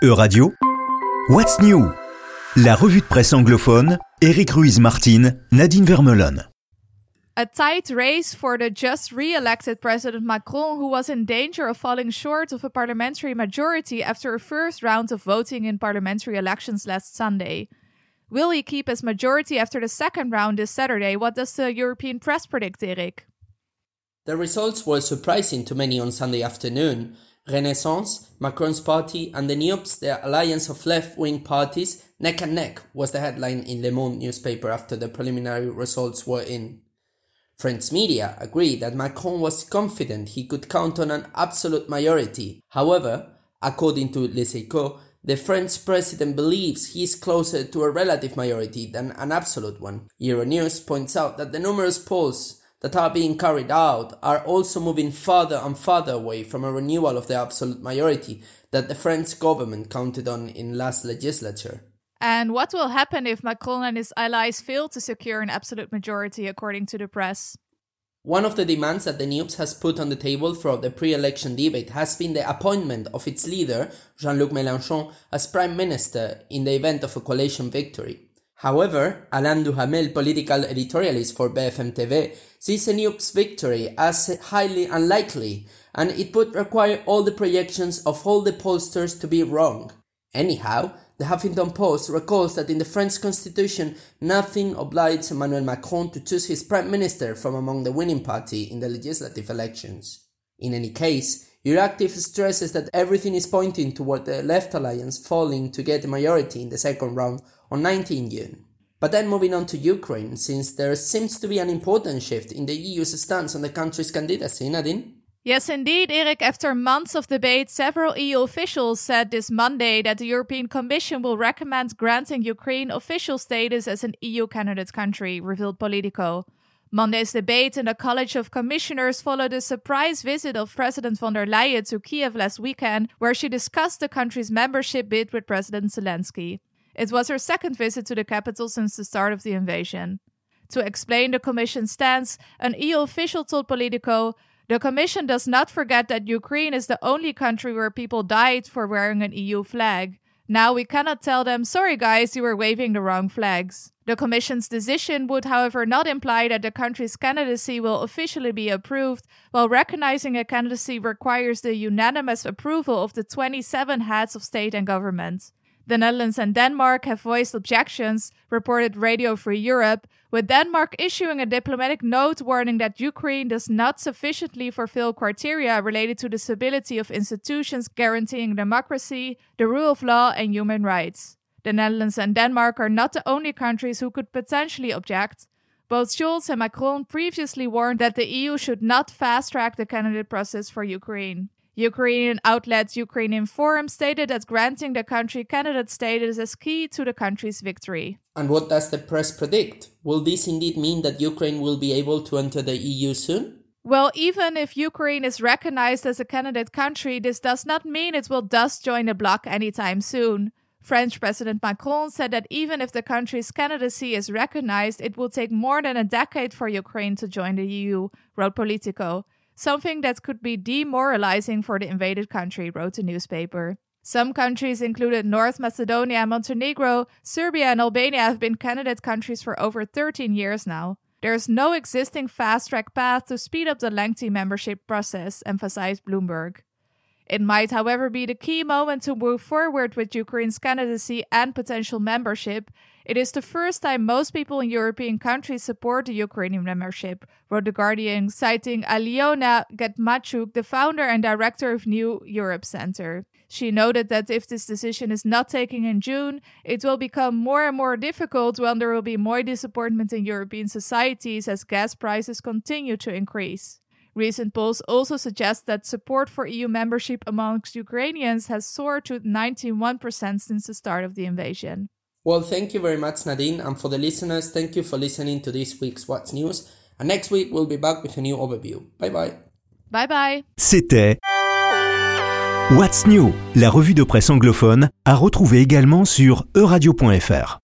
Euradio, What's New La revue de presse anglophone, Eric Ruiz-Martin, Nadine Vermeulen. A tight race for the just re elected President Macron, who was in danger of falling short of a parliamentary majority after a first round of voting in parliamentary elections last Sunday. Will he keep his majority after the second round this Saturday? What does the European press predict, Eric? The results were surprising to many on Sunday afternoon. Renaissance, Macron's party, and the NUPES, the alliance of left wing parties, neck and neck, was the headline in Le Monde newspaper after the preliminary results were in. French media agreed that Macron was confident he could count on an absolute majority. However, according to Les Echos, the French president believes he is closer to a relative majority than an absolute one. Euronews points out that the numerous polls that are being carried out are also moving further and further away from a renewal of the absolute majority that the French government counted on in last legislature. And what will happen if Macron and his allies fail to secure an absolute majority, according to the press? One of the demands that the NUPES has put on the table throughout the pre-election debate has been the appointment of its leader, Jean-Luc Mélenchon, as prime minister in the event of a coalition victory. However, Alain Duhamel, political editorialist for BFM TV, sees the NUPES victory as highly unlikely, and it would require all the projections of all the pollsters to be wrong. Anyhow, the Huffington Post recalls that in the French constitution, nothing obliged Emmanuel Macron to choose his prime minister from among the winning party in the legislative elections. In any case, Euractiv stresses that everything is pointing toward the Left Alliance falling to get a majority in the second round on 19 June. But then moving on to Ukraine, since there seems to be an important shift in the EU's stance on the country's candidacy, Nadine? Yes, indeed, Eric. After months of debate, several EU officials said this Monday that the European Commission will recommend granting Ukraine official status as an EU candidate country, revealed Politico. Monday's debate in the College of Commissioners followed a surprise visit of President von der Leyen to Kiev last weekend, where she discussed the country's membership bid with President Zelensky. It was her second visit to the capital since the start of the invasion. To explain the Commission's stance, an EU official told Politico the Commission does not forget that Ukraine is the only country where people died for wearing an EU flag. Now we cannot tell them, sorry guys, you were waving the wrong flags. The Commission's decision would, however, not imply that the country's candidacy will officially be approved, while recognizing a candidacy requires the unanimous approval of the 27 heads of state and government. The Netherlands and Denmark have voiced objections, reported Radio Free Europe, with Denmark issuing a diplomatic note warning that Ukraine does not sufficiently fulfill criteria related to the stability of institutions guaranteeing democracy, the rule of law, and human rights. The Netherlands and Denmark are not the only countries who could potentially object. Both Scholz and Macron previously warned that the EU should not fast track the candidate process for Ukraine. Ukrainian outlet Ukrinform stated that granting the country candidate status is key to the country's victory. And what does the press predict? Will this indeed mean that Ukraine will be able to enter the EU soon? Well, even if Ukraine is recognized as a candidate country, this does not mean it will thus join the bloc anytime soon. French President Macron said that even if the country's candidacy is recognized, it will take more than a decade for Ukraine to join the EU, wrote Politico something that could be demoralizing for the invaded country, wrote the newspaper. Some countries, included North Macedonia Montenegro, Serbia, and Albania, have been candidate countries for over 13 years now. There is no existing fast track path to speed up the lengthy membership process, emphasized Bloomberg. It might, however, be the key moment to move forward with Ukraine's candidacy and potential membership. It is the first time most people in European countries support the Ukrainian membership, wrote The Guardian, citing Aliona Getmanchuk, the founder and director of New Europe Center. She noted that if this decision is not taken in June, it will become more and more difficult when there will be more disappointment in European societies as gas prices continue to increase. Recent polls also suggest that support for EU membership amongst Ukrainians has soared to 91% since the start of the invasion. Well, thank you very much, Nadine. And for the listeners, thank you for listening to this week's What's News. And next week, we'll be back with a new overview. Bye bye. Bye bye. C'était What's New, la revue de presse anglophone, à retrouver également sur euradio.fr.